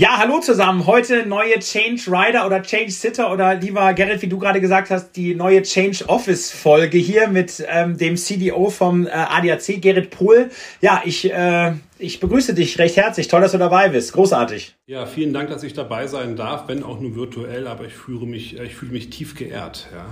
Ja, hallo zusammen. Heute neue Change Rider oder Change Sitter oder lieber Gerrit, wie du gerade gesagt hast, die neue Change Office Folge hier mit ähm, dem CDO vom äh, ADAC, Gerrit Pohl. Ja, ich, äh, ich begrüße dich recht herzlich. Toll, dass du dabei bist. Großartig. Ja, vielen Dank, dass ich dabei sein darf, wenn auch nur virtuell, aber ich fühle mich, äh, ich fühle mich tief geehrt. Ja.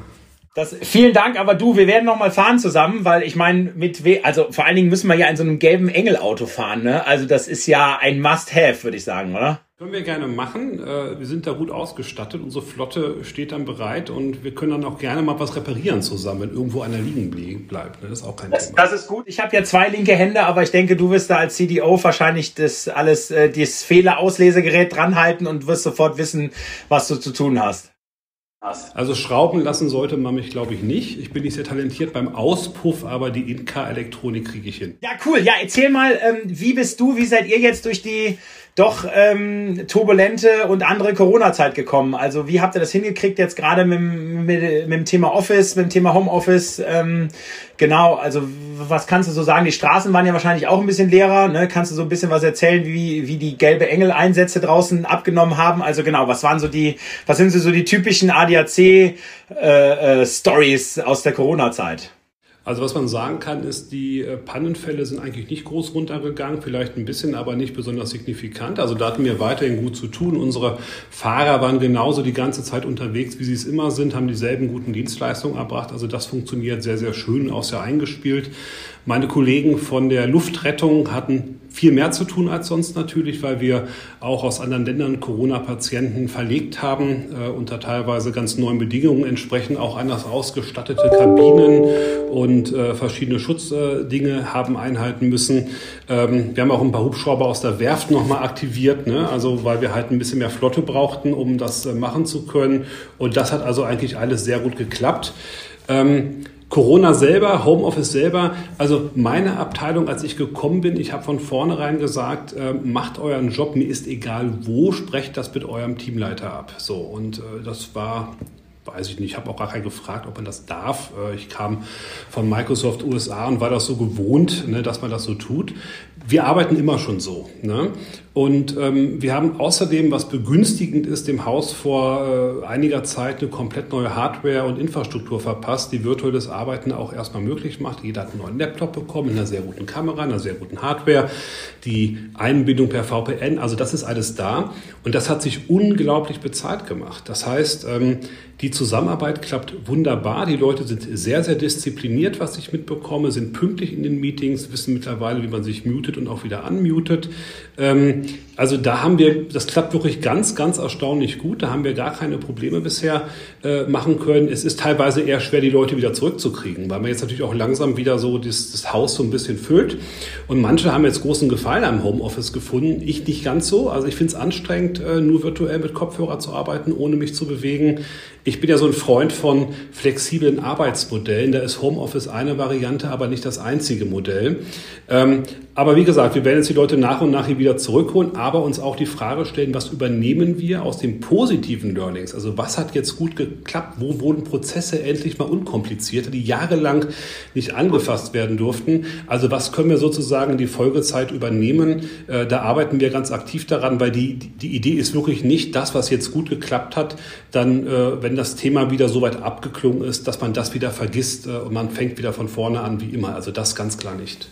Das, vielen Dank, aber du, wir werden noch mal fahren zusammen, weil ich meine, mit we also vor allen Dingen müssen wir ja in so einem gelben Engel-Auto fahren, ne? Also das ist ja ein Must-Have, würde ich sagen, oder? Können wir gerne machen. Äh, wir sind da gut ausgestattet. Unsere Flotte steht dann bereit und wir können dann auch gerne mal was reparieren zusammen, wenn irgendwo einer liegen bleibt. Ne? Das ist auch kein das, Thema. Das ist gut. Ich habe ja zwei linke Hände, aber ich denke, du wirst da als CDO wahrscheinlich das alles, äh, das Fehlerauslesgerät dranhalten und wirst sofort wissen, was du zu tun hast. Also schrauben lassen sollte man mich, glaube ich, nicht. Ich bin nicht sehr talentiert beim Auspuff, aber die Inka-Elektronik kriege ich hin. Ja, cool. Ja, erzähl mal, ähm, wie bist du, wie seid ihr jetzt durch die doch ähm, turbulente und andere Corona-Zeit gekommen? Also wie habt ihr das hingekriegt jetzt gerade mit, mit, mit dem Thema Office, mit dem Thema Homeoffice? Ähm, genau, also was kannst du so sagen? Die Straßen waren ja wahrscheinlich auch ein bisschen leerer. Ne? Kannst du so ein bisschen was erzählen, wie, wie die gelbe Engel-Einsätze draußen abgenommen haben? Also genau, was waren so die, was sind so die typischen ADAC-Stories äh, äh, aus der Corona-Zeit? Also was man sagen kann, ist, die äh, Pannenfälle sind eigentlich nicht groß runtergegangen, vielleicht ein bisschen, aber nicht besonders signifikant. Also da hatten wir weiterhin gut zu tun. Unsere Fahrer waren genauso die ganze Zeit unterwegs, wie sie es immer sind, haben dieselben guten Dienstleistungen erbracht. Also das funktioniert sehr, sehr schön, auch sehr eingespielt. Meine Kollegen von der Luftrettung hatten viel mehr zu tun als sonst natürlich, weil wir auch aus anderen Ländern Corona-Patienten verlegt haben, äh, unter teilweise ganz neuen Bedingungen entsprechend auch anders ausgestattete Kabinen und äh, verschiedene Schutzdinge haben einhalten müssen. Ähm, wir haben auch ein paar Hubschrauber aus der Werft nochmal aktiviert, ne? also weil wir halt ein bisschen mehr Flotte brauchten, um das äh, machen zu können. Und das hat also eigentlich alles sehr gut geklappt. Ähm, Corona selber, Homeoffice selber, also meine Abteilung, als ich gekommen bin, ich habe von vornherein gesagt, äh, macht euren Job, mir ist egal wo, sprecht das mit eurem Teamleiter ab. So, und äh, das war weiß ich nicht, ich habe auch gar keinen gefragt, ob man das darf. Äh, ich kam von Microsoft USA und war das so gewohnt, ne, dass man das so tut. Wir arbeiten immer schon so. Ne? Und ähm, wir haben außerdem, was begünstigend ist, dem Haus vor äh, einiger Zeit eine komplett neue Hardware und Infrastruktur verpasst, die virtuelles Arbeiten auch erstmal möglich macht. Jeder hat einen neuen Laptop bekommen, mit einer sehr guten Kamera, einer sehr guten Hardware, die Einbindung per VPN, also das ist alles da. Und das hat sich unglaublich bezahlt gemacht. Das heißt, ähm, die Zusammenarbeit klappt wunderbar. Die Leute sind sehr, sehr diszipliniert, was ich mitbekomme, sind pünktlich in den Meetings, wissen mittlerweile, wie man sich mutet und auch wieder unmutet. Ähm, also da haben wir, das klappt wirklich ganz, ganz erstaunlich gut. Da haben wir gar keine Probleme bisher äh, machen können. Es ist teilweise eher schwer, die Leute wieder zurückzukriegen, weil man jetzt natürlich auch langsam wieder so das, das Haus so ein bisschen füllt. Und manche haben jetzt großen Gefallen am Homeoffice gefunden. Ich nicht ganz so. Also ich finde es anstrengend, äh, nur virtuell mit Kopfhörer zu arbeiten, ohne mich zu bewegen. Ich bin ja so ein Freund von flexiblen Arbeitsmodellen. Da ist Homeoffice eine Variante, aber nicht das einzige Modell. Ähm, aber wie gesagt, wir werden jetzt die Leute nach und nach hier wieder zurückholen, aber uns auch die Frage stellen, was übernehmen wir aus den positiven Learnings? Also was hat jetzt gut geklappt? Wo wurden Prozesse endlich mal unkomplizierter, die jahrelang nicht angefasst werden durften? Also was können wir sozusagen in die Folgezeit übernehmen? Äh, da arbeiten wir ganz aktiv daran, weil die, die Idee ist wirklich nicht das, was jetzt gut geklappt hat, dann, äh, wenn das Thema wieder so weit abgeklungen ist, dass man das wieder vergisst äh, und man fängt wieder von vorne an wie immer. Also das ganz klar nicht.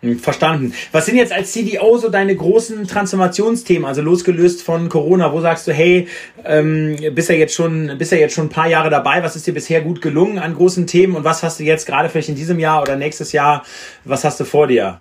Hm, verstanden. Was sind jetzt als CDO so deine großen Transformationsthemen, also losgelöst von Corona? Wo sagst du, hey, ähm, bist ja jetzt schon, bist ja jetzt schon ein paar Jahre dabei. Was ist dir bisher gut gelungen an großen Themen und was hast du jetzt gerade vielleicht in diesem Jahr oder nächstes Jahr? Was hast du vor dir?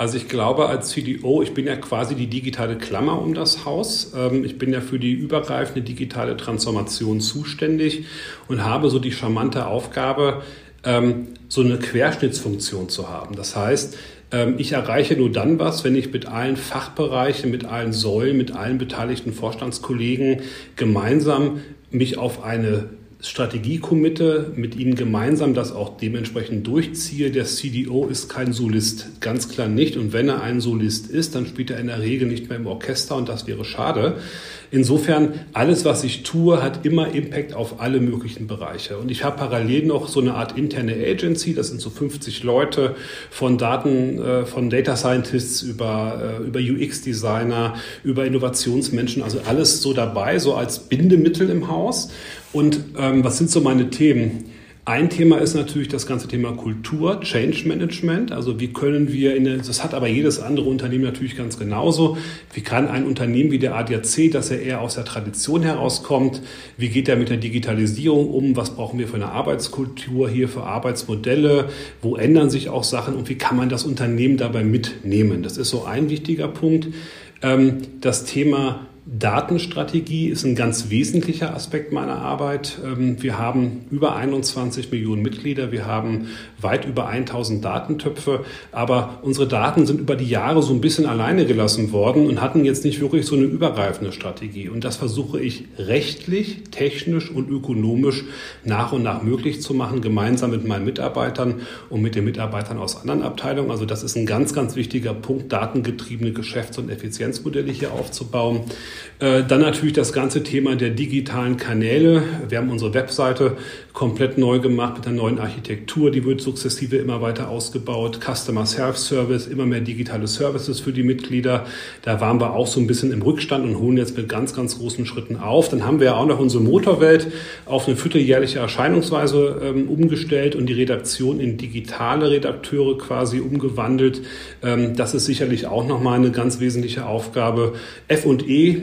Also ich glaube als CDO, ich bin ja quasi die digitale Klammer um das Haus. Ähm, ich bin ja für die übergreifende digitale Transformation zuständig und habe so die charmante Aufgabe, ähm, so eine Querschnittsfunktion zu haben. Das heißt, ähm, ich erreiche nur dann was, wenn ich mit allen Fachbereichen, mit allen Säulen, mit allen beteiligten Vorstandskollegen gemeinsam mich auf eine Strategie-Committe, mit Ihnen gemeinsam das auch dementsprechend durchziehe. Der CDO ist kein Solist, ganz klar nicht. Und wenn er ein Solist ist, dann spielt er in der Regel nicht mehr im Orchester und das wäre schade. Insofern, alles, was ich tue, hat immer Impact auf alle möglichen Bereiche. Und ich habe parallel noch so eine Art interne Agency, das sind so 50 Leute von Daten, äh, von Data Scientists über, äh, über UX-Designer, über Innovationsmenschen, also alles so dabei, so als Bindemittel im Haus. Und ähm, was sind so meine Themen? Ein Thema ist natürlich das ganze Thema Kultur, Change Management. Also wie können wir, in das hat aber jedes andere Unternehmen natürlich ganz genauso. Wie kann ein Unternehmen wie der ADAC, dass er eher aus der Tradition herauskommt, wie geht er mit der Digitalisierung um? Was brauchen wir für eine Arbeitskultur hier, für Arbeitsmodelle? Wo ändern sich auch Sachen und wie kann man das Unternehmen dabei mitnehmen? Das ist so ein wichtiger Punkt. Ähm, das Thema Datenstrategie ist ein ganz wesentlicher Aspekt meiner Arbeit. Ähm, wir haben über 21 Millionen Mitglieder, wir haben weit über 1000 Datentöpfe, aber unsere Daten sind über die Jahre so ein bisschen alleine gelassen worden und hatten jetzt nicht wirklich so eine übergreifende Strategie. Und das versuche ich rechtlich, technisch und ökonomisch nach und nach möglich zu machen, gemeinsam mit meinen Mitarbeitern und mit den Mitarbeitern aus anderen Abteilungen. Also das ist ein ganz, ganz wichtiger Punkt, datengetriebene Geschäfts- und Effizienzmodelle hier aufzubauen. Äh, dann natürlich das ganze Thema der digitalen Kanäle. Wir haben unsere Webseite komplett neu gemacht mit einer neuen Architektur. Die wird sukzessive immer weiter ausgebaut. Customer Self-Service, immer mehr digitale Services für die Mitglieder. Da waren wir auch so ein bisschen im Rückstand und holen jetzt mit ganz, ganz großen Schritten auf. Dann haben wir ja auch noch unsere Motorwelt auf eine vierteljährliche Erscheinungsweise ähm, umgestellt und die Redaktion in digitale Redakteure quasi umgewandelt. Ähm, das ist sicherlich auch nochmal eine ganz wesentliche Aufgabe.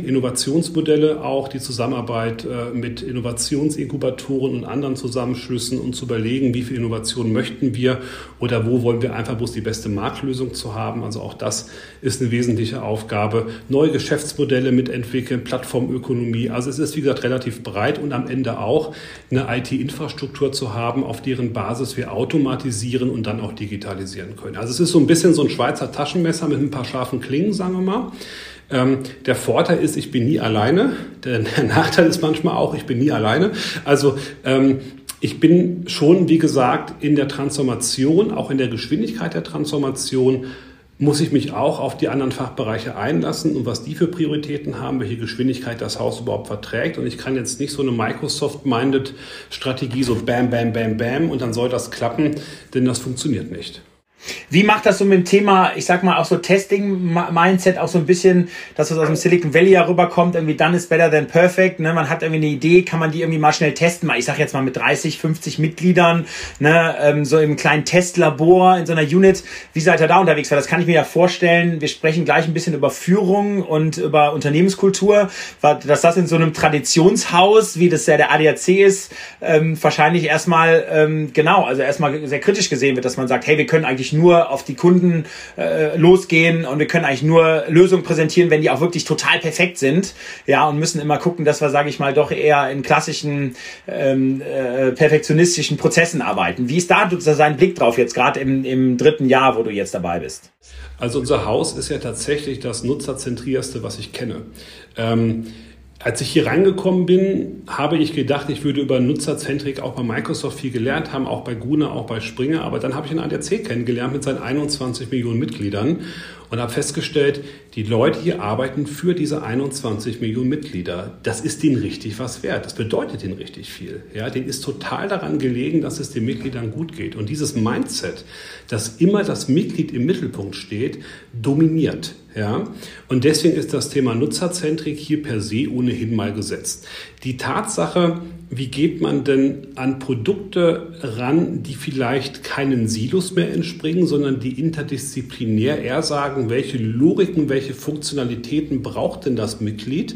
Innovationsmodelle auch, die Zusammenarbeit äh, mit Innovationsinkubatoren und anderen Zusammenschlüssen und zu überlegen, wie viel Innovation möchten wir oder wo wollen wir einfach bloß die beste Marktlösung zu haben. Also auch das ist eine wesentliche Aufgabe. Neue Geschäftsmodelle mitentwickeln, Plattformökonomie. Also es ist, wie gesagt, relativ breit und am Ende auch eine IT-Infrastruktur zu haben, auf deren Basis wir automatisieren und dann auch digitalisieren können. Also es ist so ein bisschen so ein Schweizer Taschenmesser mit ein paar scharfen Klingen, sagen wir mal. Ähm, der Vorteil ist, ich bin nie alleine. Der, der, Nachteil ist manchmal auch, ich bin nie alleine. Also ähm, ich bin schon, wie gesagt, in der Transformation, auch in der Geschwindigkeit der Transformation, muss ich mich auch auf die anderen Fachbereiche einlassen und was die für Prioritäten haben, welche Geschwindigkeit das Haus überhaupt verträgt. Und ich kann jetzt nicht so eine Microsoft-minded Strategie so bam, bam, bam, bam und dann soll das klappen, denn das funktioniert nicht. Wie macht das so mit dem Thema, ich sag mal, auch so Testing-Mindset, auch so ein bisschen, dass es aus dem Silicon Valley ja rüberkommt, irgendwie done is better than perfect, ne? Man hat irgendwie eine Idee, kann man die irgendwie mal schnell testen, mal, ich sag jetzt mal mit 30, 50 Mitgliedern, ne? Ähm, so im kleinen Testlabor, in so einer Unit. Wie seid ihr da unterwegs? Weil das kann ich mir ja vorstellen, wir sprechen gleich ein bisschen über Führung und über Unternehmenskultur, dass das in so einem Traditionshaus, wie das ja der ADAC ist, ähm, wahrscheinlich erstmal, ähm, genau, also erstmal sehr kritisch gesehen wird, dass man sagt, hey, wir können eigentlich nur auf die Kunden äh, losgehen und wir können eigentlich nur Lösungen präsentieren, wenn die auch wirklich total perfekt sind. Ja, und müssen immer gucken, dass wir, sage ich mal, doch eher in klassischen ähm, äh, perfektionistischen Prozessen arbeiten. Wie ist da sein Blick drauf jetzt gerade im, im dritten Jahr, wo du jetzt dabei bist? Also unser Haus ist ja tatsächlich das nutzerzentrierste, was ich kenne. Ähm, als ich hier reingekommen bin, habe ich gedacht, ich würde über Nutzerzentrik auch bei Microsoft viel gelernt haben, auch bei Guna, auch bei Springer. Aber dann habe ich einen ADAC kennengelernt mit seinen 21 Millionen Mitgliedern und habe festgestellt, die Leute hier arbeiten für diese 21 Millionen Mitglieder. Das ist denen richtig was wert. Das bedeutet ihnen richtig viel. Ja, denen ist total daran gelegen, dass es den Mitgliedern gut geht. Und dieses Mindset, dass immer das Mitglied im Mittelpunkt steht, dominiert. Ja, und deswegen ist das Thema Nutzerzentrik hier per se ohnehin mal gesetzt. Die Tatsache, wie geht man denn an Produkte ran, die vielleicht keinen Silos mehr entspringen, sondern die interdisziplinär eher sagen, welche Logiken, welche Funktionalitäten braucht denn das Mitglied,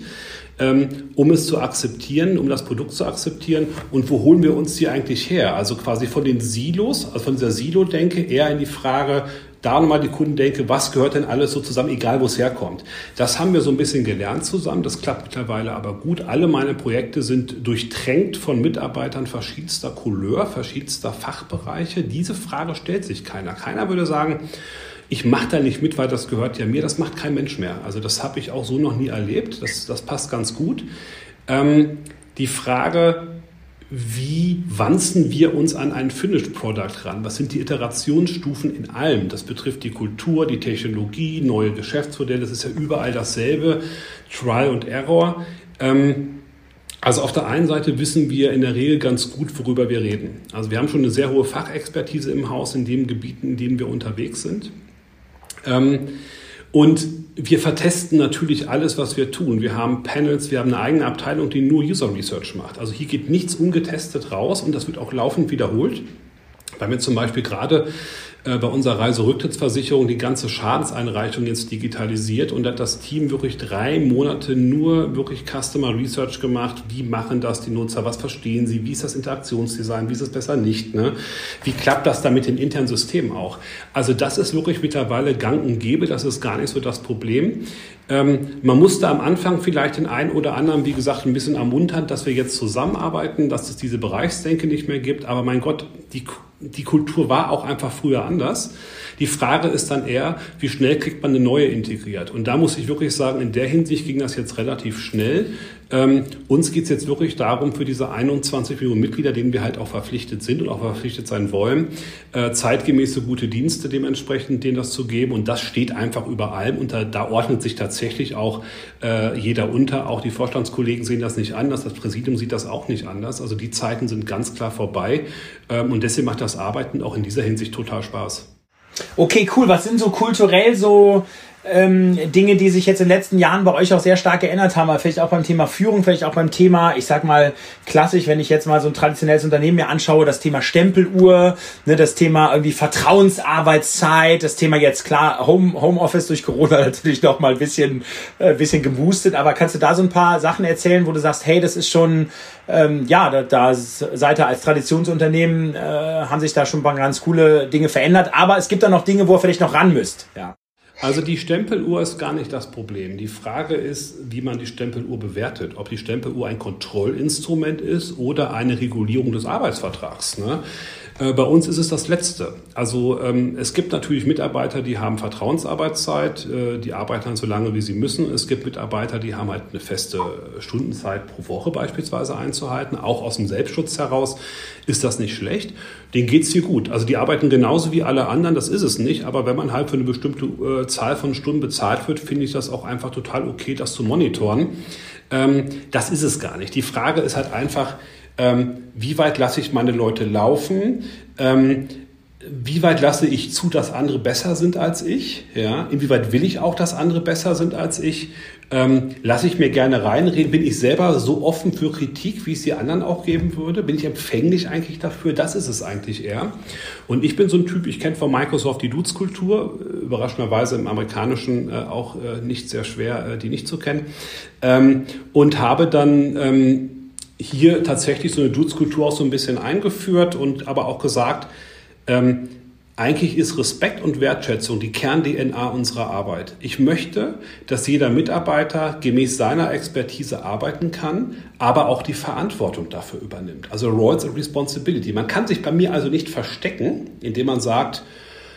ähm, um es zu akzeptieren, um das Produkt zu akzeptieren und wo holen wir uns die eigentlich her? Also quasi von den Silos, also von dieser Silo-Denke eher in die Frage, da nochmal die Kunden denke, was gehört denn alles so zusammen, egal wo es herkommt. Das haben wir so ein bisschen gelernt zusammen. Das klappt mittlerweile aber gut. Alle meine Projekte sind durchtränkt von Mitarbeitern verschiedenster Couleur, verschiedenster Fachbereiche. Diese Frage stellt sich keiner. Keiner würde sagen, ich mache da nicht mit, weil das gehört ja mir. Das macht kein Mensch mehr. Also das habe ich auch so noch nie erlebt. Das, das passt ganz gut. Ähm, die Frage, wie wanzen wir uns an ein Finished Product ran? Was sind die Iterationsstufen in allem? Das betrifft die Kultur, die Technologie, neue Geschäftsmodelle. Das ist ja überall dasselbe. Trial und Error. Ähm, also auf der einen Seite wissen wir in der Regel ganz gut, worüber wir reden. Also wir haben schon eine sehr hohe Fachexpertise im Haus in den Gebieten, in denen wir unterwegs sind. Ähm, und wir vertesten natürlich alles, was wir tun. Wir haben Panels, wir haben eine eigene Abteilung, die nur User Research macht. Also hier geht nichts ungetestet raus und das wird auch laufend wiederholt. Weil wir zum Beispiel gerade äh, bei unserer Reiserücktrittsversicherung die ganze Schadenseinreichung jetzt digitalisiert und hat das Team wirklich drei Monate nur wirklich Customer Research gemacht. Wie machen das die Nutzer? Was verstehen sie? Wie ist das Interaktionsdesign? Wie ist es besser nicht? Ne? Wie klappt das dann mit den internen Systemen auch? Also das ist wirklich mittlerweile gang und gäbe. Das ist gar nicht so das Problem. Ähm, man musste am Anfang vielleicht den einen oder anderen, wie gesagt, ein bisschen ermuntern, dass wir jetzt zusammenarbeiten, dass es diese Bereichsdenke nicht mehr gibt. Aber mein Gott, die die Kultur war auch einfach früher anders. Die Frage ist dann eher, wie schnell kriegt man eine neue integriert? Und da muss ich wirklich sagen, in der Hinsicht ging das jetzt relativ schnell. Ähm, uns geht es jetzt wirklich darum, für diese 21 Millionen Mitglieder, denen wir halt auch verpflichtet sind und auch verpflichtet sein wollen, äh, zeitgemäße gute Dienste dementsprechend denen das zu geben. Und das steht einfach über allem. Und da, da ordnet sich tatsächlich auch äh, jeder unter. Auch die Vorstandskollegen sehen das nicht anders. Das Präsidium sieht das auch nicht anders. Also die Zeiten sind ganz klar vorbei. Ähm, und deswegen macht das Arbeiten auch in dieser Hinsicht total Spaß. Okay, cool. Was sind so kulturell so ähm, Dinge, die sich jetzt in den letzten Jahren bei euch auch sehr stark geändert haben, vielleicht auch beim Thema Führung, vielleicht auch beim Thema, ich sag mal, klassisch, wenn ich jetzt mal so ein traditionelles Unternehmen mir anschaue, das Thema Stempeluhr, ne, das Thema irgendwie Vertrauensarbeitszeit, das Thema jetzt klar Home, Homeoffice durch Corona natürlich noch mal ein bisschen, äh, bisschen geboostet, aber kannst du da so ein paar Sachen erzählen, wo du sagst, hey, das ist schon, ähm, ja, da, da seid ihr als Traditionsunternehmen, äh, haben sich da schon ein paar ganz coole Dinge verändert, aber es gibt da noch Dinge, wo ihr vielleicht noch ran müsst, ja. Also die Stempeluhr ist gar nicht das Problem. Die Frage ist, wie man die Stempeluhr bewertet. Ob die Stempeluhr ein Kontrollinstrument ist oder eine Regulierung des Arbeitsvertrags. Ne? Äh, bei uns ist es das Letzte. Also ähm, es gibt natürlich Mitarbeiter, die haben Vertrauensarbeitszeit, äh, die arbeiten dann so lange, wie sie müssen. Es gibt Mitarbeiter, die haben halt eine feste Stundenzeit pro Woche beispielsweise einzuhalten. Auch aus dem Selbstschutz heraus ist das nicht schlecht. Denen geht's hier gut. Also die arbeiten genauso wie alle anderen, das ist es nicht. Aber wenn man halt für eine bestimmte äh, Zahl von Stunden bezahlt wird, finde ich das auch einfach total okay, das zu monitoren. Ähm, das ist es gar nicht. Die Frage ist halt einfach, ähm, wie weit lasse ich meine Leute laufen, ähm, wie weit lasse ich zu, dass andere besser sind als ich, ja, inwieweit will ich auch, dass andere besser sind als ich, ähm, lasse ich mir gerne reinreden, bin ich selber so offen für Kritik, wie es die anderen auch geben würde, bin ich empfänglich eigentlich dafür, das ist es eigentlich eher. Und ich bin so ein Typ, ich kenne von Microsoft die Dudes-Kultur, überraschenderweise im amerikanischen äh, auch äh, nicht sehr schwer, äh, die nicht zu kennen, ähm, und habe dann ähm, hier tatsächlich so eine Dudes-Kultur auch so ein bisschen eingeführt und aber auch gesagt, ähm, eigentlich ist Respekt und Wertschätzung die Kern-DNA unserer Arbeit. Ich möchte, dass jeder Mitarbeiter gemäß seiner Expertise arbeiten kann, aber auch die Verantwortung dafür übernimmt. Also Roles and Responsibility. Man kann sich bei mir also nicht verstecken, indem man sagt,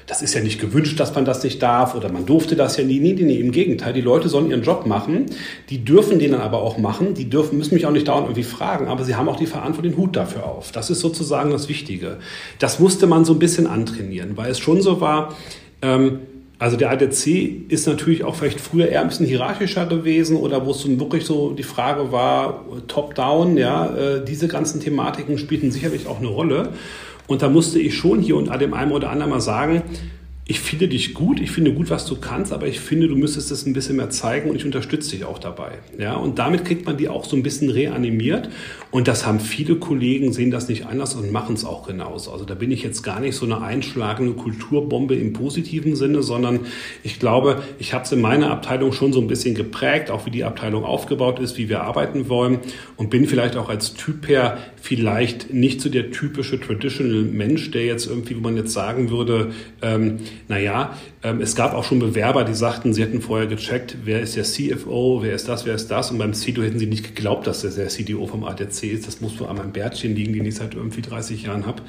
das ist ja nicht gewünscht, dass man das nicht darf oder man durfte das ja nie. Nee, nee, nee, im Gegenteil. Die Leute sollen ihren Job machen. Die dürfen den dann aber auch machen. Die dürfen, müssen mich auch nicht dauernd irgendwie fragen, aber sie haben auch die Verantwortung, den Hut dafür auf. Das ist sozusagen das Wichtige. Das musste man so ein bisschen antrainieren, weil es schon so war, ähm, also der ADC ist natürlich auch vielleicht früher eher ein bisschen hierarchischer gewesen oder wo es so wirklich so die Frage war, top-down, ja, äh, diese ganzen Thematiken spielten sicherlich auch eine Rolle. Und da musste ich schon hier und dem einen oder anderen mal sagen, ich finde dich gut, ich finde gut, was du kannst, aber ich finde, du müsstest es ein bisschen mehr zeigen und ich unterstütze dich auch dabei. Ja, und damit kriegt man die auch so ein bisschen reanimiert. Und das haben viele Kollegen, sehen das nicht anders und machen es auch genauso. Also da bin ich jetzt gar nicht so eine einschlagende Kulturbombe im positiven Sinne, sondern ich glaube, ich habe es in meiner Abteilung schon so ein bisschen geprägt, auch wie die Abteilung aufgebaut ist, wie wir arbeiten wollen und bin vielleicht auch als Typ her vielleicht nicht so der typische Traditional Mensch, der jetzt irgendwie, wo man jetzt sagen würde, ähm, naja, ähm, es gab auch schon Bewerber, die sagten, sie hätten vorher gecheckt, wer ist der CFO, wer ist das, wer ist das. Und beim CDO hätten sie nicht geglaubt, dass das der CDO vom ADC ist. Das muss wohl an meinem Bärtchen liegen, den ich seit irgendwie 30 Jahren habe.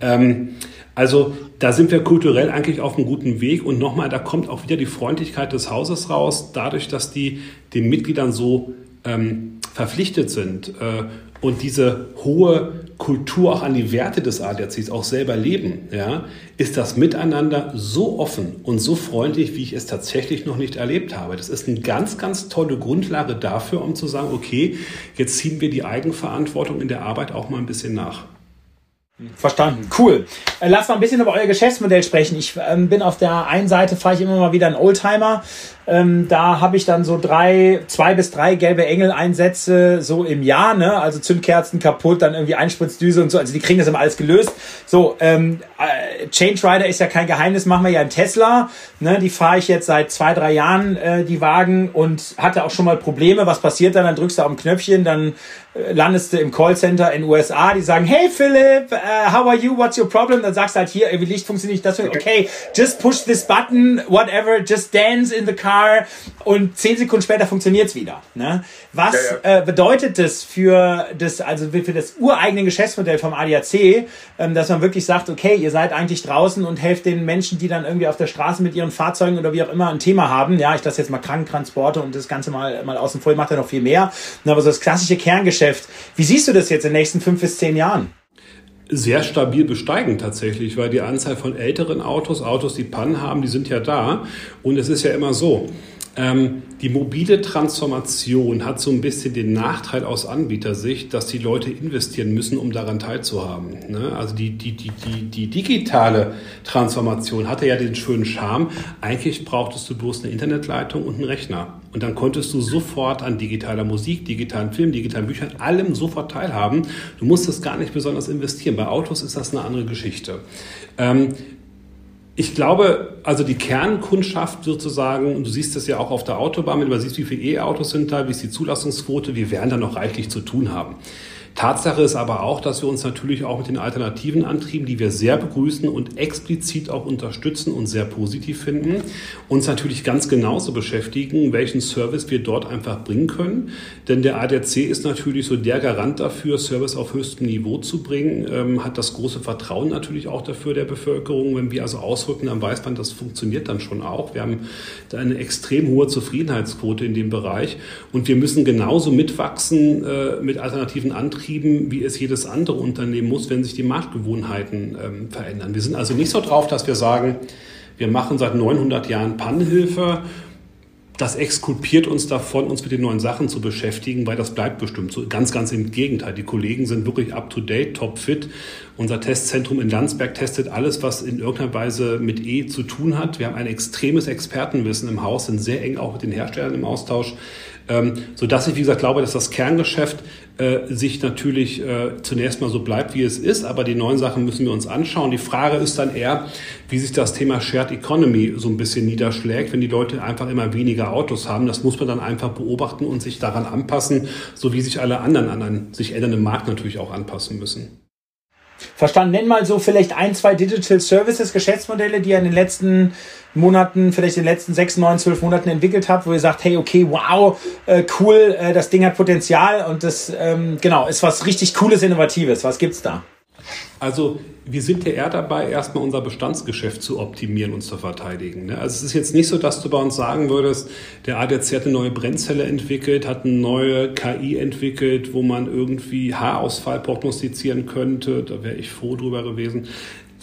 Ähm, also da sind wir kulturell eigentlich auf einem guten Weg. Und nochmal, da kommt auch wieder die Freundlichkeit des Hauses raus, dadurch, dass die den Mitgliedern so ähm, verpflichtet sind äh, und diese hohe Kultur auch an die Werte des ADACs auch selber leben, ja, ist das Miteinander so offen und so freundlich, wie ich es tatsächlich noch nicht erlebt habe. Das ist eine ganz, ganz tolle Grundlage dafür, um zu sagen, okay, jetzt ziehen wir die Eigenverantwortung in der Arbeit auch mal ein bisschen nach. Verstanden. Cool. Äh, lass mal ein bisschen über euer Geschäftsmodell sprechen. Ich ähm, bin auf der einen Seite, fahre ich immer mal wieder einen Oldtimer. Ähm, da habe ich dann so drei, zwei bis drei gelbe Engel-Einsätze so im Jahr, ne? Also Zündkerzen kaputt, dann irgendwie Einspritzdüse und so. Also die kriegen das immer alles gelöst. So, ähm, äh, Change Rider ist ja kein Geheimnis, machen wir ja in Tesla. Ne? Die fahre ich jetzt seit zwei, drei Jahren, äh, die Wagen, und hatte auch schon mal Probleme. Was passiert dann? Dann drückst du auf ein Knöpfchen, dann äh, landest du im Callcenter in USA, die sagen, hey Philipp, uh, how are you, what's your problem? Dann sagst du halt hier, irgendwie Licht funktioniert nicht, das okay, just push this button, whatever, just dance in the car und zehn Sekunden später funktioniert's wieder. Ne? Was ja, ja. Äh, bedeutet das für das, also für das ureigene Geschäftsmodell vom ADAC, ähm, dass man wirklich sagt, okay, ihr seid eigentlich draußen und helft den Menschen, die dann irgendwie auf der Straße mit ihren Fahrzeugen oder wie auch immer ein Thema haben. Ja, ich lasse jetzt mal Krankentransporte und das Ganze mal, mal außen vor, ich mache da noch viel mehr. Aber so das klassische Kerngeschäft, wie siehst du das jetzt in den nächsten fünf bis zehn Jahren? Sehr stabil besteigen tatsächlich, weil die Anzahl von älteren Autos, Autos, die Pannen haben, die sind ja da. Und es ist ja immer so, ähm, die mobile Transformation hat so ein bisschen den Nachteil aus Anbietersicht, dass die Leute investieren müssen, um daran teilzuhaben. Ne? Also die, die, die, die, die digitale Transformation hatte ja den schönen Charme. Eigentlich brauchtest du bloß eine Internetleitung und einen Rechner. Und dann konntest du sofort an digitaler Musik, digitalen Film, digitalen Büchern, allem sofort teilhaben. Du musstest gar nicht besonders investieren. Bei Autos ist das eine andere Geschichte. Ähm, ich glaube, also die Kernkundschaft sozusagen, und du siehst das ja auch auf der Autobahn, wenn du mal siehst, wie viele E-Autos sind da, wie ist die Zulassungsquote, wir werden da noch reichlich zu tun haben. Tatsache ist aber auch, dass wir uns natürlich auch mit den alternativen Antrieben, die wir sehr begrüßen und explizit auch unterstützen und sehr positiv finden, uns natürlich ganz genauso beschäftigen, welchen Service wir dort einfach bringen können. Denn der ADAC ist natürlich so der Garant dafür, Service auf höchstem Niveau zu bringen, ähm, hat das große Vertrauen natürlich auch dafür der Bevölkerung. Wenn wir also ausrücken, dann weiß man, das funktioniert dann schon auch. Wir haben da eine extrem hohe Zufriedenheitsquote in dem Bereich und wir müssen genauso mitwachsen äh, mit alternativen Antrieben betrieben, wie es jedes andere Unternehmen muss, wenn sich die Marktgewohnheiten ähm, verändern. Wir sind also nicht so drauf, dass wir sagen, wir machen seit 900 Jahren Pannenhilfe. Das exkulpiert uns davon, uns mit den neuen Sachen zu beschäftigen, weil das bleibt bestimmt so. Ganz, ganz im Gegenteil. Die Kollegen sind wirklich up to date, top fit. Unser Testzentrum in Landsberg testet alles, was in irgendeiner Weise mit E zu tun hat. Wir haben ein extremes Expertenwissen im Haus, sind sehr eng auch mit den Herstellern im Austausch. Ähm, so dass ich, wie gesagt, glaube, dass das Kerngeschäft äh, sich natürlich äh, zunächst mal so bleibt, wie es ist, aber die neuen Sachen müssen wir uns anschauen. Die Frage ist dann eher, wie sich das Thema Shared Economy so ein bisschen niederschlägt, wenn die Leute einfach immer weniger Autos haben. Das muss man dann einfach beobachten und sich daran anpassen, so wie sich alle anderen an einen sich ändernden Markt natürlich auch anpassen müssen. Verstanden. Nenn mal so vielleicht ein, zwei Digital Services, Geschäftsmodelle, die ihr in den letzten Monaten, vielleicht in den letzten sechs, neun, zwölf Monaten entwickelt habt, wo ihr sagt, hey, okay, wow, äh, cool, äh, das Ding hat Potenzial und das, ähm, genau, ist was richtig Cooles, Innovatives. Was gibt's da? Also wir sind ja eher dabei, erstmal unser Bestandsgeschäft zu optimieren und zu verteidigen. Ne? Also es ist jetzt nicht so, dass du bei uns sagen würdest, der ADAC hat eine neue Brennzelle entwickelt, hat eine neue KI entwickelt, wo man irgendwie Haarausfall prognostizieren könnte. Da wäre ich froh drüber gewesen.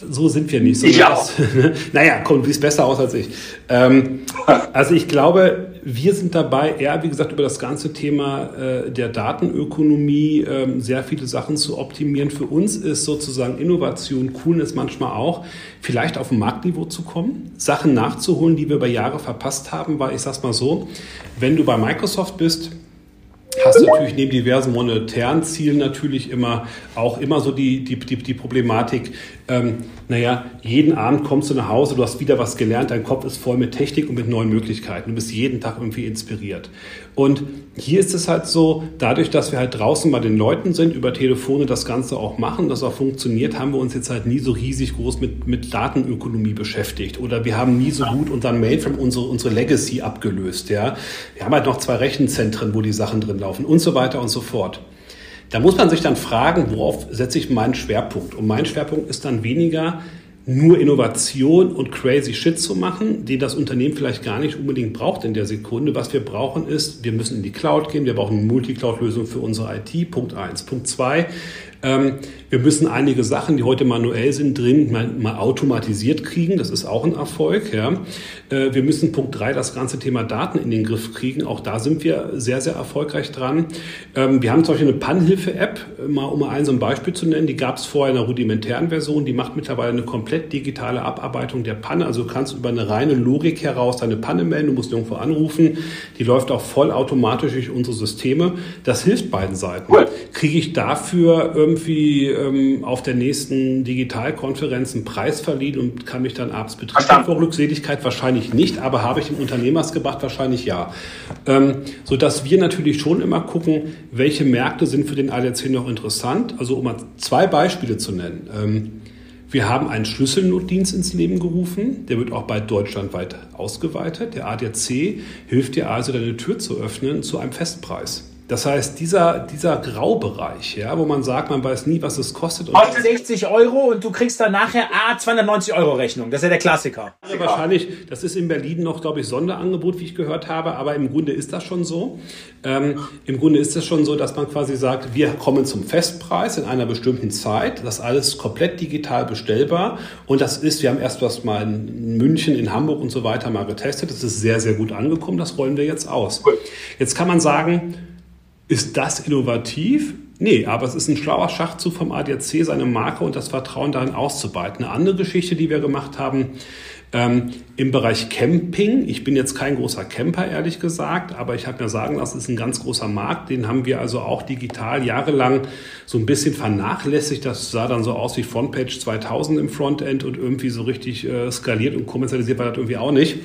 So sind wir nicht. So ich auch. naja, komm, du bist besser aus als ich. Ähm, also ich glaube, wir sind dabei, eher, wie gesagt, über das ganze Thema äh, der Datenökonomie äh, sehr viele Sachen zu optimieren. Für uns ist sozusagen Innovation, Coolness manchmal auch, vielleicht auf ein Marktniveau zu kommen, Sachen nachzuholen, die wir über Jahre verpasst haben, weil ich sag's mal so, wenn du bei Microsoft bist, hast du natürlich neben diversen monetären Zielen natürlich immer auch immer so die, die, die, die Problematik, ähm, naja, jeden Abend kommst du nach Hause, du hast wieder was gelernt, dein Kopf ist voll mit Technik und mit neuen Möglichkeiten. Du bist jeden Tag irgendwie inspiriert. Und hier ist es halt so, dadurch, dass wir halt draußen bei den Leuten sind, über Telefone das Ganze auch machen, das auch funktioniert, haben wir uns jetzt halt nie so riesig groß mit, mit Datenökonomie beschäftigt. Oder wir haben nie so gut unseren Mainframe, unsere, unsere Legacy abgelöst. Ja? Wir haben halt noch zwei Rechenzentren, wo die Sachen drin laufen und so weiter und so fort. Da muss man sich dann fragen, worauf setze ich meinen Schwerpunkt? Und mein Schwerpunkt ist dann weniger nur Innovation und crazy Shit zu machen, den das Unternehmen vielleicht gar nicht unbedingt braucht in der Sekunde. Was wir brauchen ist, wir müssen in die Cloud gehen, wir brauchen eine Multicloud-Lösung für unsere IT, Punkt eins. Punkt zwei, ähm, wir müssen einige Sachen, die heute manuell sind, drin mal, mal automatisiert kriegen. Das ist auch ein Erfolg. Ja. Äh, wir müssen Punkt drei das ganze Thema Daten in den Griff kriegen. Auch da sind wir sehr, sehr erfolgreich dran. Ähm, wir haben zum Beispiel eine Pannhilfe-App, mal um mal ein so ein Beispiel zu nennen. Die gab es vorher in einer rudimentären Version. Die macht mittlerweile eine komplett digitale Abarbeitung der Panne. Also du kannst über eine reine Logik heraus deine Panne melden. Du musst irgendwo anrufen. Die läuft auch vollautomatisch durch unsere Systeme. Das hilft beiden Seiten. Cool. Kriege ich dafür irgendwie ähm, auf der nächsten Digitalkonferenz einen Preis verliehen und kann mich dann abends betrieben vor Glückseligkeit? Wahrscheinlich nicht, aber habe ich dem Unternehmers gebracht? Wahrscheinlich ja. Ähm, sodass wir natürlich schon immer gucken, welche Märkte sind für den ADAC noch interessant. Also um mal zwei Beispiele zu nennen. Ähm, wir haben einen Schlüsselnotdienst ins Leben gerufen. Der wird auch bald deutschlandweit ausgeweitet. Der ADAC hilft dir also, deine Tür zu öffnen zu einem Festpreis. Das heißt, dieser, dieser Graubereich, ja, wo man sagt, man weiß nie, was es kostet. Kostet 60 Euro und du kriegst dann nachher ah, 290 Euro Rechnung. Das ist ja der Klassiker. Ja, wahrscheinlich, das ist in Berlin noch, glaube ich, Sonderangebot, wie ich gehört habe, aber im Grunde ist das schon so. Ähm, Im Grunde ist es schon so, dass man quasi sagt, wir kommen zum Festpreis in einer bestimmten Zeit. Das alles komplett digital bestellbar. Und das ist, wir haben erst was mal in München, in Hamburg und so weiter mal getestet. Das ist sehr, sehr gut angekommen. Das rollen wir jetzt aus. Jetzt kann man sagen, ist das innovativ? Nee, aber es ist ein schlauer Schachzug vom ADAC, seine Marke und das Vertrauen darin auszubeuten. Eine andere Geschichte, die wir gemacht haben, ähm, Im Bereich Camping, ich bin jetzt kein großer Camper, ehrlich gesagt, aber ich habe mir sagen lassen, es ist ein ganz großer Markt. Den haben wir also auch digital jahrelang so ein bisschen vernachlässigt. Das sah dann so aus wie Frontpage 2000 im Frontend und irgendwie so richtig äh, skaliert und kommerzialisiert war das irgendwie auch nicht.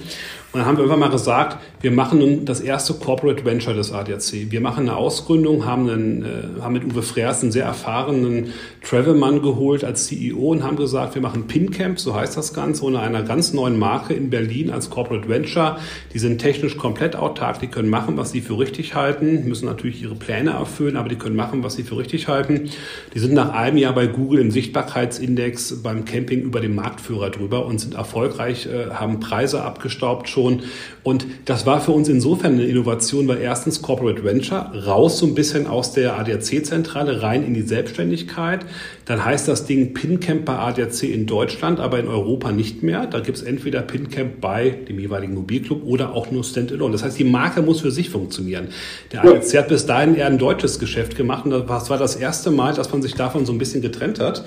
Und dann haben wir irgendwann mal gesagt, wir machen nun das erste Corporate Venture des ADAC. Wir machen eine Ausgründung, haben, einen, äh, haben mit Uwe Freers einen sehr erfahrenen Travelmann geholt als CEO und haben gesagt, wir machen PinCamp, so heißt das Ganze, unter einer ganz neuen Marke in Berlin als Corporate Venture. Die sind technisch komplett autark, die können machen, was sie für richtig halten, müssen natürlich ihre Pläne erfüllen, aber die können machen, was sie für richtig halten. Die sind nach einem Jahr bei Google im Sichtbarkeitsindex beim Camping über dem Marktführer drüber und sind erfolgreich, äh, haben Preise abgestaubt schon. Und das war für uns insofern eine Innovation, weil erstens Corporate Venture raus so ein bisschen aus der ADAC-Zentrale rein in die Selbstständigkeit. Dann heißt das Ding PinCamp bei ADAC in Deutschland, aber in Europa nicht mehr. Da gibt es entweder PinCamp bei dem jeweiligen Mobilclub oder auch nur Standalone. Das heißt, die Marke muss für sich funktionieren. Der ADAC hat bis dahin eher ein deutsches Geschäft gemacht und das war das erste Mal, dass man sich davon so ein bisschen getrennt hat.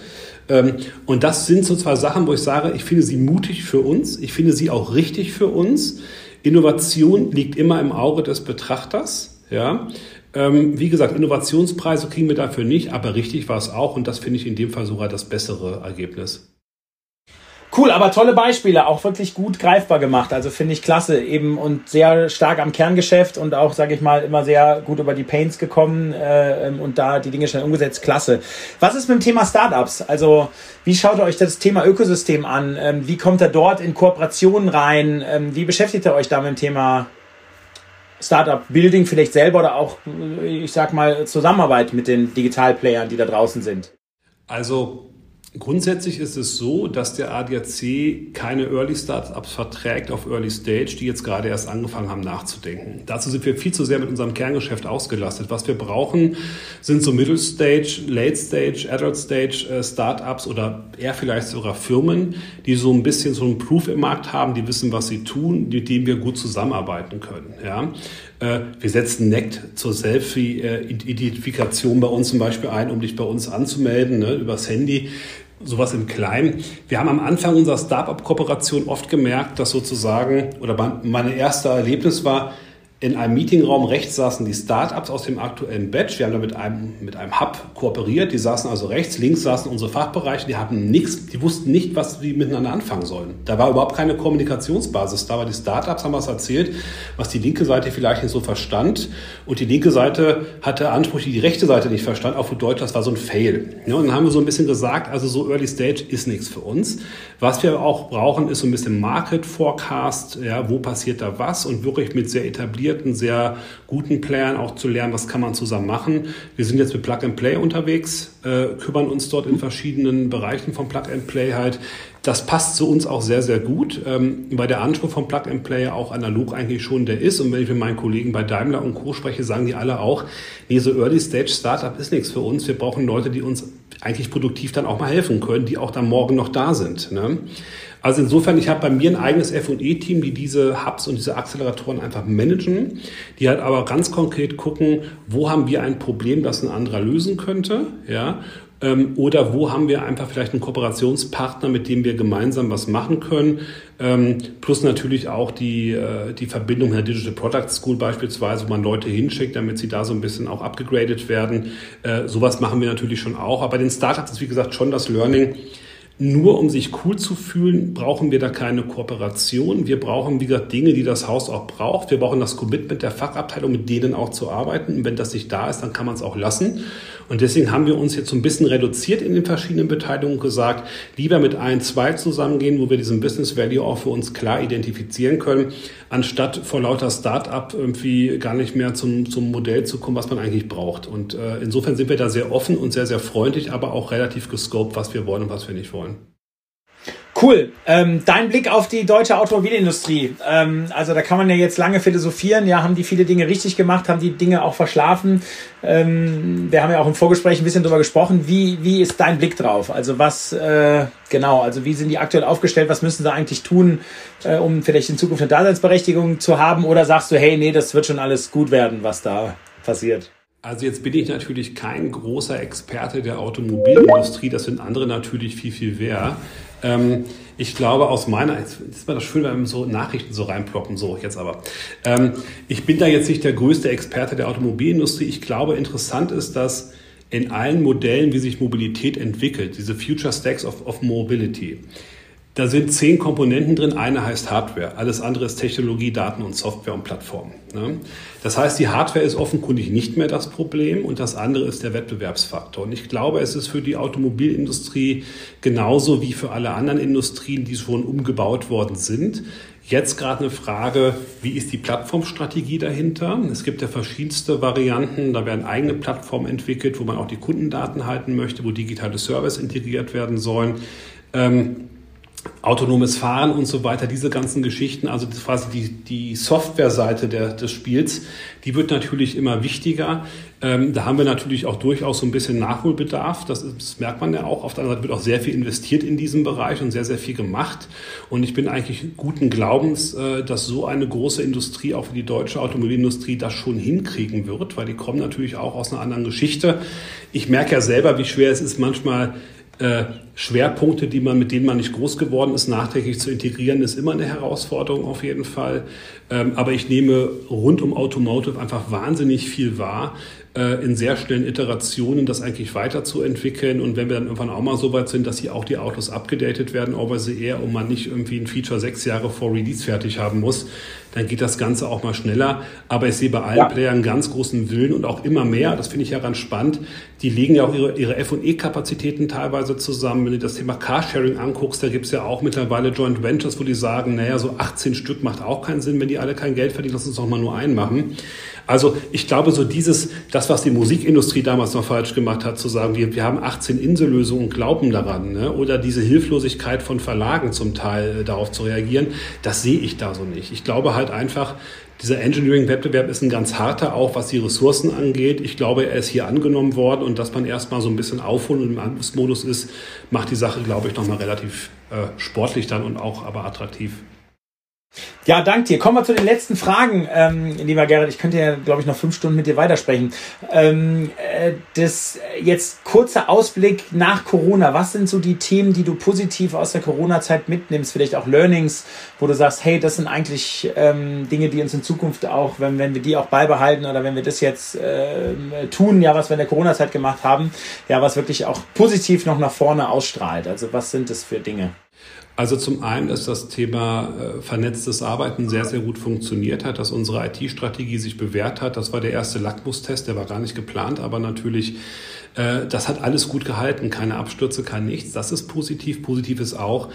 Ähm, und das sind so zwei Sachen, wo ich sage, ich finde sie mutig für uns, ich finde sie auch richtig für uns. Innovation liegt immer im Auge des Betrachters. Ja, ähm, wie gesagt, Innovationspreise kriegen wir dafür nicht, aber richtig war es auch und das finde ich in dem Fall sogar das bessere Ergebnis. Cool, aber tolle Beispiele, auch wirklich gut greifbar gemacht. Also finde ich klasse eben und sehr stark am Kerngeschäft und auch, sage ich mal, immer sehr gut über die Pains gekommen äh, und da die Dinge schnell umgesetzt. Klasse. Was ist mit dem Thema Startups? Also wie schaut ihr euch das Thema Ökosystem an? Ähm, wie kommt ihr dort in Kooperationen rein? Ähm, wie beschäftigt ihr euch da mit dem Thema Startup Building vielleicht selber oder auch, ich sag mal, Zusammenarbeit mit den Digitalplayern, die da draußen sind? Also Grundsätzlich ist es so, dass der ADAC keine Early Startups verträgt auf Early Stage, die jetzt gerade erst angefangen haben nachzudenken. Dazu sind wir viel zu sehr mit unserem Kerngeschäft ausgelastet. Was wir brauchen, sind so Middle Stage, Late Stage, Adult Stage äh, Startups oder eher vielleicht sogar Firmen, die so ein bisschen so einen Proof im Markt haben, die wissen, was sie tun, mit denen wir gut zusammenarbeiten können. Ja? Äh, wir setzen NECT zur Selfie-Identifikation bei uns zum Beispiel ein, um dich bei uns anzumelden, ne, übers Handy. Sowas im Kleinen. Wir haben am Anfang unserer Startup-Kooperation oft gemerkt, dass sozusagen, oder mein erster Erlebnis war, in einem Meetingraum rechts saßen die Startups aus dem aktuellen Batch. Wir haben da mit einem, mit einem Hub kooperiert. Die saßen also rechts, links saßen unsere Fachbereiche. Die hatten nichts, die wussten nicht, was sie miteinander anfangen sollen. Da war überhaupt keine Kommunikationsbasis da, weil die Startups haben was erzählt, was die linke Seite vielleicht nicht so verstand. Und die linke Seite hatte Ansprüche, die die rechte Seite nicht verstand. Auf Deutsch, das war so ein Fail. Ja, und dann haben wir so ein bisschen gesagt, also so Early Stage ist nichts für uns. Was wir auch brauchen, ist so ein bisschen Market Forecast. Ja, wo passiert da was? Und wirklich mit sehr etablierten etablierten, sehr guten Playern auch zu lernen, was kann man zusammen machen. Wir sind jetzt mit Plug and Play unterwegs, äh, kümmern uns dort in verschiedenen Bereichen von Plug and Play halt. Das passt zu uns auch sehr, sehr gut, ähm, weil der Anspruch vom Plug-and-Play auch analog eigentlich schon der ist. Und wenn ich mit meinen Kollegen bei Daimler und Co. spreche, sagen die alle auch, nee, so Early-Stage-Startup ist nichts für uns. Wir brauchen Leute, die uns eigentlich produktiv dann auch mal helfen können, die auch dann morgen noch da sind. Ne? Also insofern, ich habe bei mir ein eigenes F&E-Team, die diese Hubs und diese Acceleratoren einfach managen, die halt aber ganz konkret gucken, wo haben wir ein Problem, das ein anderer lösen könnte, ja, ähm, oder wo haben wir einfach vielleicht einen Kooperationspartner, mit dem wir gemeinsam was machen können. Ähm, plus natürlich auch die, äh, die Verbindung mit der Digital Product School beispielsweise, wo man Leute hinschickt, damit sie da so ein bisschen auch abgegradet werden. Äh, sowas machen wir natürlich schon auch. Aber bei den Startups ist, wie gesagt, schon das Learning, nur um sich cool zu fühlen, brauchen wir da keine Kooperation. Wir brauchen, wie gesagt, Dinge, die das Haus auch braucht. Wir brauchen das Commitment der Fachabteilung, mit denen auch zu arbeiten. Und wenn das nicht da ist, dann kann man es auch lassen. Und deswegen haben wir uns jetzt so ein bisschen reduziert in den verschiedenen Beteiligungen gesagt, lieber mit ein, zwei zusammengehen, wo wir diesen Business Value auch für uns klar identifizieren können, anstatt vor lauter Start-up irgendwie gar nicht mehr zum, zum Modell zu kommen, was man eigentlich braucht. Und äh, insofern sind wir da sehr offen und sehr, sehr freundlich, aber auch relativ gescoped, was wir wollen und was wir nicht wollen. Cool. Ähm, dein Blick auf die deutsche Automobilindustrie. Ähm, also da kann man ja jetzt lange philosophieren. Ja, haben die viele Dinge richtig gemacht, haben die Dinge auch verschlafen. Ähm, wir haben ja auch im Vorgespräch ein bisschen drüber gesprochen. Wie, wie ist dein Blick drauf? Also was, äh, genau, also wie sind die aktuell aufgestellt? Was müssen sie eigentlich tun, äh, um vielleicht in Zukunft eine Daseinsberechtigung zu haben? Oder sagst du, hey, nee, das wird schon alles gut werden, was da passiert? Also jetzt bin ich natürlich kein großer Experte der Automobilindustrie, das sind andere natürlich viel, viel mehr. Ähm, ich glaube aus meiner, jetzt ist mal das schön, wenn wir so Nachrichten so reinploppen, so jetzt aber. Ähm, ich bin da jetzt nicht der größte Experte der Automobilindustrie. Ich glaube, interessant ist, dass in allen Modellen, wie sich Mobilität entwickelt, diese Future Stacks of, of Mobility, da sind zehn Komponenten drin. Eine heißt Hardware. Alles andere ist Technologie, Daten und Software und Plattformen. Ne? Das heißt, die Hardware ist offenkundig nicht mehr das Problem und das andere ist der Wettbewerbsfaktor. Und ich glaube, es ist für die Automobilindustrie genauso wie für alle anderen Industrien, die schon umgebaut worden sind, Jetzt gerade eine Frage, wie ist die Plattformstrategie dahinter? Es gibt ja verschiedenste Varianten. Da werden eigene Plattformen entwickelt, wo man auch die Kundendaten halten möchte, wo digitale Service integriert werden sollen. Ähm, autonomes Fahren und so weiter, diese ganzen Geschichten, also quasi die, die Softwareseite der, des Spiels, die wird natürlich immer wichtiger. Ähm, da haben wir natürlich auch durchaus so ein bisschen Nachholbedarf. Das, das, merkt man ja auch. Auf der anderen Seite wird auch sehr viel investiert in diesem Bereich und sehr, sehr viel gemacht. Und ich bin eigentlich guten Glaubens, äh, dass so eine große Industrie, auch für die deutsche Automobilindustrie, das schon hinkriegen wird, weil die kommen natürlich auch aus einer anderen Geschichte. Ich merke ja selber, wie schwer es ist, manchmal äh, Schwerpunkte, die man, mit denen man nicht groß geworden ist, nachträglich zu integrieren, ist immer eine Herausforderung auf jeden Fall. Ähm, aber ich nehme rund um Automotive einfach wahnsinnig viel wahr, äh, in sehr schnellen Iterationen das eigentlich weiterzuentwickeln. Und wenn wir dann irgendwann auch mal so weit sind, dass hier auch die Autos abgedatet werden, over the air und man nicht irgendwie ein Feature sechs Jahre vor Release fertig haben muss, dann geht das Ganze auch mal schneller. Aber ich sehe bei allen ja. Playern einen ganz großen Willen und auch immer mehr, das finde ich ja ganz spannend, die legen ja auch ihre, ihre F&E-Kapazitäten teilweise zusammen. Wenn du das Thema Carsharing anguckst, da gibt es ja auch mittlerweile Joint Ventures, wo die sagen, naja, so 18 Stück macht auch keinen Sinn, wenn die alle kein Geld verdienen, lass uns doch mal nur einen machen. Also ich glaube, so dieses, das, was die Musikindustrie damals noch falsch gemacht hat, zu sagen, wir, wir haben 18 Insellösungen und glauben daran, ne? oder diese Hilflosigkeit von Verlagen zum Teil äh, darauf zu reagieren, das sehe ich da so nicht. Ich glaube halt einfach, dieser Engineering-Wettbewerb ist ein ganz harter, auch was die Ressourcen angeht. Ich glaube, er ist hier angenommen worden und dass man erstmal so ein bisschen aufholen und im Angriffsmodus ist, macht die Sache, glaube ich, nochmal relativ äh, sportlich dann und auch aber attraktiv. Ja, danke dir. Kommen wir zu den letzten Fragen, ähm, lieber Gerrit. Ich könnte ja, glaube ich, noch fünf Stunden mit dir weitersprechen. Ähm, äh, das jetzt kurzer Ausblick nach Corona. Was sind so die Themen, die du positiv aus der Corona-Zeit mitnimmst? Vielleicht auch Learnings, wo du sagst, hey, das sind eigentlich ähm, Dinge, die uns in Zukunft auch, wenn, wenn wir die auch beibehalten oder wenn wir das jetzt äh, tun, ja, was wir in der Corona-Zeit gemacht haben, ja, was wirklich auch positiv noch nach vorne ausstrahlt. Also was sind das für Dinge? Also zum einen, dass das Thema äh, vernetztes Arbeiten sehr, sehr gut funktioniert hat, dass unsere IT-Strategie sich bewährt hat. Das war der erste Lackmustest, der war gar nicht geplant, aber natürlich, äh, das hat alles gut gehalten, keine Abstürze, kein nichts. Das ist positiv. Positiv ist auch,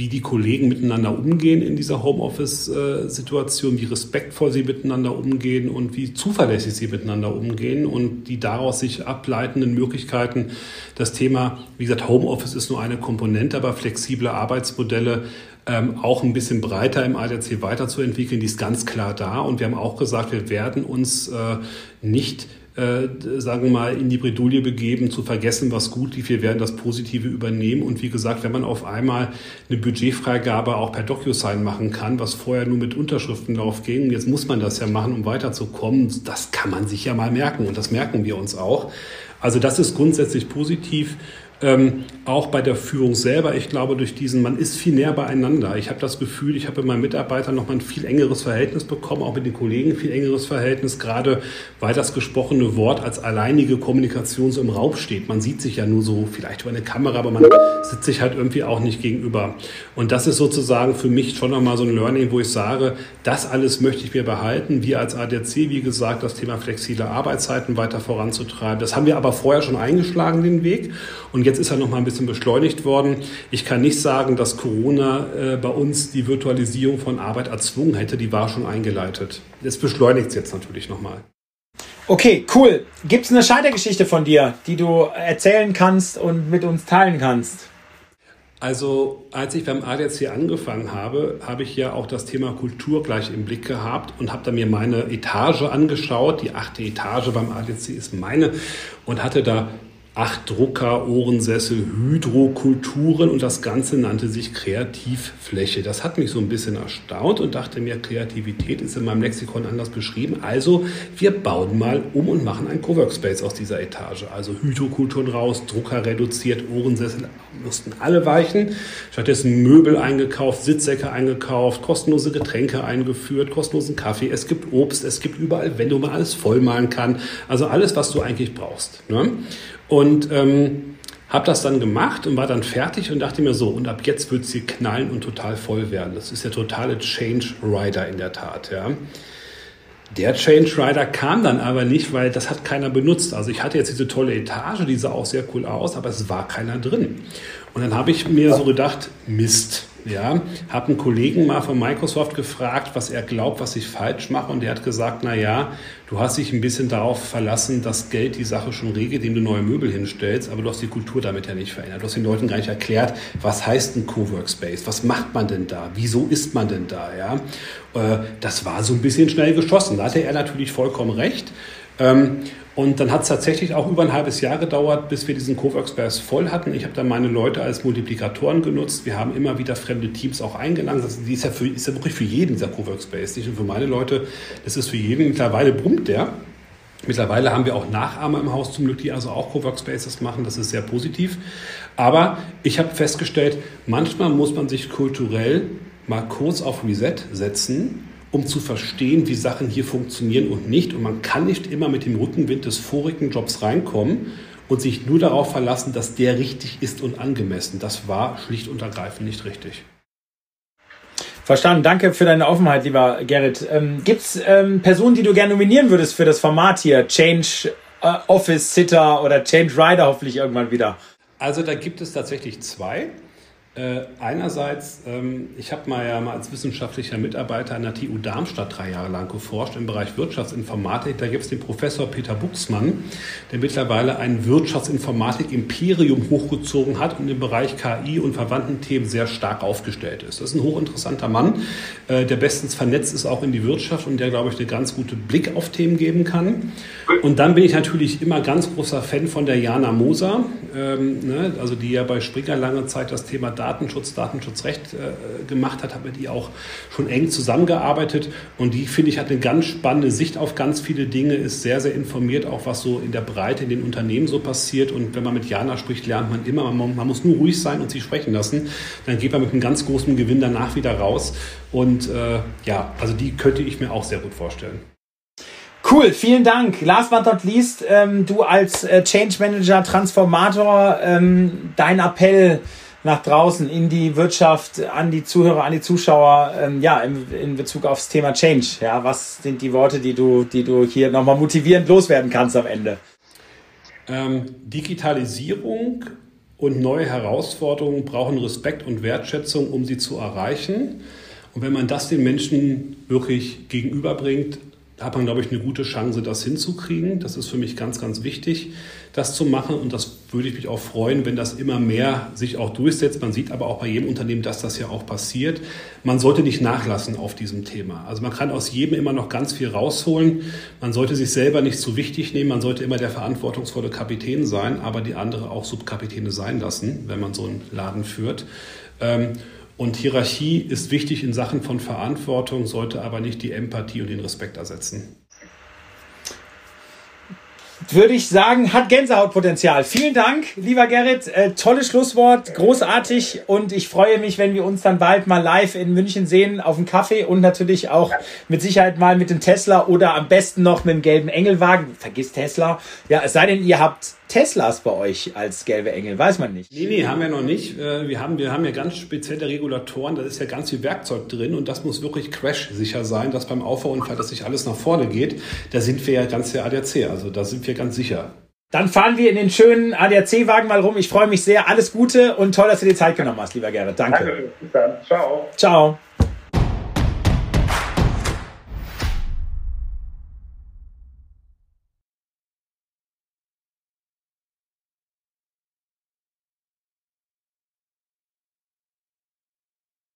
wie die Kollegen miteinander umgehen in dieser Homeoffice-Situation, wie respektvoll sie miteinander umgehen und wie zuverlässig sie miteinander umgehen und die daraus sich ableitenden Möglichkeiten. Das Thema, wie gesagt, Homeoffice ist nur eine Komponente, aber flexible Arbeitsmodelle ähm, auch ein bisschen breiter im ADAC weiterzuentwickeln, die ist ganz klar da. Und wir haben auch gesagt, wir werden uns äh, nicht äh, sagen wir mal, in die Bredouille begeben, zu vergessen, was gut lief. Wir werden das Positive übernehmen. Und wie gesagt, wenn man auf einmal eine Budgetfreigabe auch per DocuSign machen kann, was vorher nur mit Unterschriftenlauf ging, jetzt muss man das ja machen, um weiterzukommen, das kann man sich ja mal merken. Und das merken wir uns auch. Also das ist grundsätzlich positiv. Ähm, auch bei der Führung selber, ich glaube, durch diesen, man ist viel näher beieinander. Ich habe das Gefühl, ich habe mit meinen Mitarbeitern nochmal ein viel engeres Verhältnis bekommen, auch mit den Kollegen viel engeres Verhältnis, gerade weil das gesprochene Wort als alleinige Kommunikation so im Raum steht. Man sieht sich ja nur so vielleicht über eine Kamera, aber man sitzt sich halt irgendwie auch nicht gegenüber. Und das ist sozusagen für mich schon nochmal so ein Learning, wo ich sage, das alles möchte ich mir behalten. Wir als ADAC, wie gesagt, das Thema flexible Arbeitszeiten weiter voranzutreiben. Das haben wir aber vorher schon eingeschlagen, den Weg. Und jetzt ist er noch mal ein bisschen beschleunigt worden. Ich kann nicht sagen, dass Corona äh, bei uns die Virtualisierung von Arbeit erzwungen hätte. Die war schon eingeleitet. Es beschleunigt es jetzt natürlich noch mal. Okay, cool. Gibt es eine Scheitergeschichte von dir, die du erzählen kannst und mit uns teilen kannst? Also als ich beim ADAC angefangen habe, habe ich ja auch das Thema Kultur gleich im Blick gehabt und habe da mir meine Etage angeschaut. Die achte Etage beim ADAC ist meine und hatte da acht Drucker, Ohrensessel, Hydrokulturen und das Ganze nannte sich Kreativfläche. Das hat mich so ein bisschen erstaunt und dachte mir, Kreativität ist in meinem Lexikon anders beschrieben. Also wir bauen mal um und machen ein Coworkspace aus dieser Etage. Also Hydrokulturen raus, Drucker reduziert, Ohrensessel mussten alle weichen. Stattdessen Möbel eingekauft, Sitzsäcke eingekauft, kostenlose Getränke eingeführt, kostenlosen Kaffee. Es gibt Obst, es gibt überall, wenn du mal alles vollmalen kann. Also alles, was du eigentlich brauchst. Ne? Und ähm, habe das dann gemacht und war dann fertig und dachte mir so, und ab jetzt wird sie knallen und total voll werden. Das ist der totale Change Rider in der Tat. Ja. Der Change Rider kam dann aber nicht, weil das hat keiner benutzt. Also ich hatte jetzt diese tolle Etage, die sah auch sehr cool aus, aber es war keiner drin. Und dann habe ich mir so gedacht, Mist, ja, habe einen Kollegen mal von Microsoft gefragt, was er glaubt, was ich falsch mache. Und der hat gesagt, na ja, du hast dich ein bisschen darauf verlassen, dass Geld die Sache schon regelt, indem du neue Möbel hinstellst, aber du hast die Kultur damit ja nicht verändert. Du hast den Leuten gar nicht erklärt, was heißt ein Coworkspace? Was macht man denn da? Wieso ist man denn da? Ja, äh, das war so ein bisschen schnell geschossen. Da hatte er natürlich vollkommen recht. Und dann hat es tatsächlich auch über ein halbes Jahr gedauert, bis wir diesen Coworkspace voll hatten. Ich habe dann meine Leute als Multiplikatoren genutzt. Wir haben immer wieder fremde Teams auch eingeladen. Das ist ja, für, ist ja wirklich für jeden dieser Coworkspace, nicht nur für meine Leute. Das ist für jeden. Mittlerweile brummt der. Mittlerweile haben wir auch Nachahmer im Haus zum Glück, die also auch Coworkspaces machen. Das ist sehr positiv. Aber ich habe festgestellt, manchmal muss man sich kulturell mal kurz auf Reset setzen um zu verstehen, wie Sachen hier funktionieren und nicht. Und man kann nicht immer mit dem Rückenwind des vorigen Jobs reinkommen und sich nur darauf verlassen, dass der richtig ist und angemessen. Das war schlicht und ergreifend nicht richtig. Verstanden. Danke für deine Offenheit, lieber Gerrit. Ähm, Gibt es ähm, Personen, die du gerne nominieren würdest für das Format hier? Change äh, Office Sitter oder Change Rider hoffentlich irgendwann wieder? Also da gibt es tatsächlich zwei. Äh, einerseits, ähm, ich habe mal ja mal als wissenschaftlicher Mitarbeiter an der TU Darmstadt drei Jahre lang geforscht im Bereich Wirtschaftsinformatik. Da gibt es den Professor Peter Buchsmann, der mittlerweile ein Wirtschaftsinformatik-Imperium hochgezogen hat und im Bereich KI und verwandten Themen sehr stark aufgestellt ist. Das ist ein hochinteressanter Mann, äh, der bestens vernetzt ist auch in die Wirtschaft und der, glaube ich, einen ganz guten Blick auf Themen geben kann. Und dann bin ich natürlich immer ganz großer Fan von der Jana Moser, ähm, ne, also die ja bei Springer lange Zeit das Thema Datenschutz, Datenschutzrecht äh, gemacht hat, habe mit ihr auch schon eng zusammengearbeitet und die, finde ich, hat eine ganz spannende Sicht auf ganz viele Dinge, ist sehr, sehr informiert, auch was so in der Breite in den Unternehmen so passiert und wenn man mit Jana spricht, lernt man immer, man, man muss nur ruhig sein und sie sprechen lassen, dann geht man mit einem ganz großen Gewinn danach wieder raus und äh, ja, also die könnte ich mir auch sehr gut vorstellen. Cool, vielen Dank. Last but not least, ähm, du als äh, Change Manager, Transformator, ähm, dein Appell nach draußen in die Wirtschaft, an die Zuhörer, an die Zuschauer, ähm, ja, in, in Bezug aufs Thema Change. Ja, was sind die Worte, die du, die du hier nochmal motivierend loswerden kannst am Ende? Ähm, Digitalisierung Und neue Herausforderungen brauchen Respekt und Wertschätzung, um sie zu erreichen. Und wenn man das den Menschen wirklich gegenüberbringt, hat man, glaube ich, eine gute Chance, das hinzukriegen. Das ist für mich ganz, ganz wichtig, das zu machen. Und das würde ich mich auch freuen, wenn das immer mehr sich auch durchsetzt. Man sieht aber auch bei jedem Unternehmen, dass das ja auch passiert. Man sollte nicht nachlassen auf diesem Thema. Also man kann aus jedem immer noch ganz viel rausholen. Man sollte sich selber nicht zu wichtig nehmen. Man sollte immer der verantwortungsvolle Kapitän sein, aber die andere auch Subkapitäne sein lassen, wenn man so einen Laden führt. Ähm, und Hierarchie ist wichtig in Sachen von Verantwortung, sollte aber nicht die Empathie und den Respekt ersetzen. Würde ich sagen, hat Gänsehautpotenzial. Vielen Dank, lieber Gerrit. Äh, tolles Schlusswort, großartig. Und ich freue mich, wenn wir uns dann bald mal live in München sehen, auf dem Kaffee und natürlich auch mit Sicherheit mal mit dem Tesla oder am besten noch mit dem gelben Engelwagen. Vergiss Tesla. Ja, es sei denn, ihr habt Teslas bei euch als gelbe Engel, weiß man nicht. Nee, nee, haben wir noch nicht. Äh, wir haben, wir haben ja ganz spezielle Regulatoren, da ist ja ganz viel Werkzeug drin und das muss wirklich crash-sicher sein, dass beim Auffahrunfall, dass sich alles nach vorne geht. Da sind wir ja ganz der ADAC, also da sind wir ganz sicher. Dann fahren wir in den schönen ADAC-Wagen mal rum. Ich freue mich sehr. Alles Gute und toll, dass du dir Zeit genommen hast, lieber Gerrit. Danke. Danke. Bis dann. Ciao. Ciao.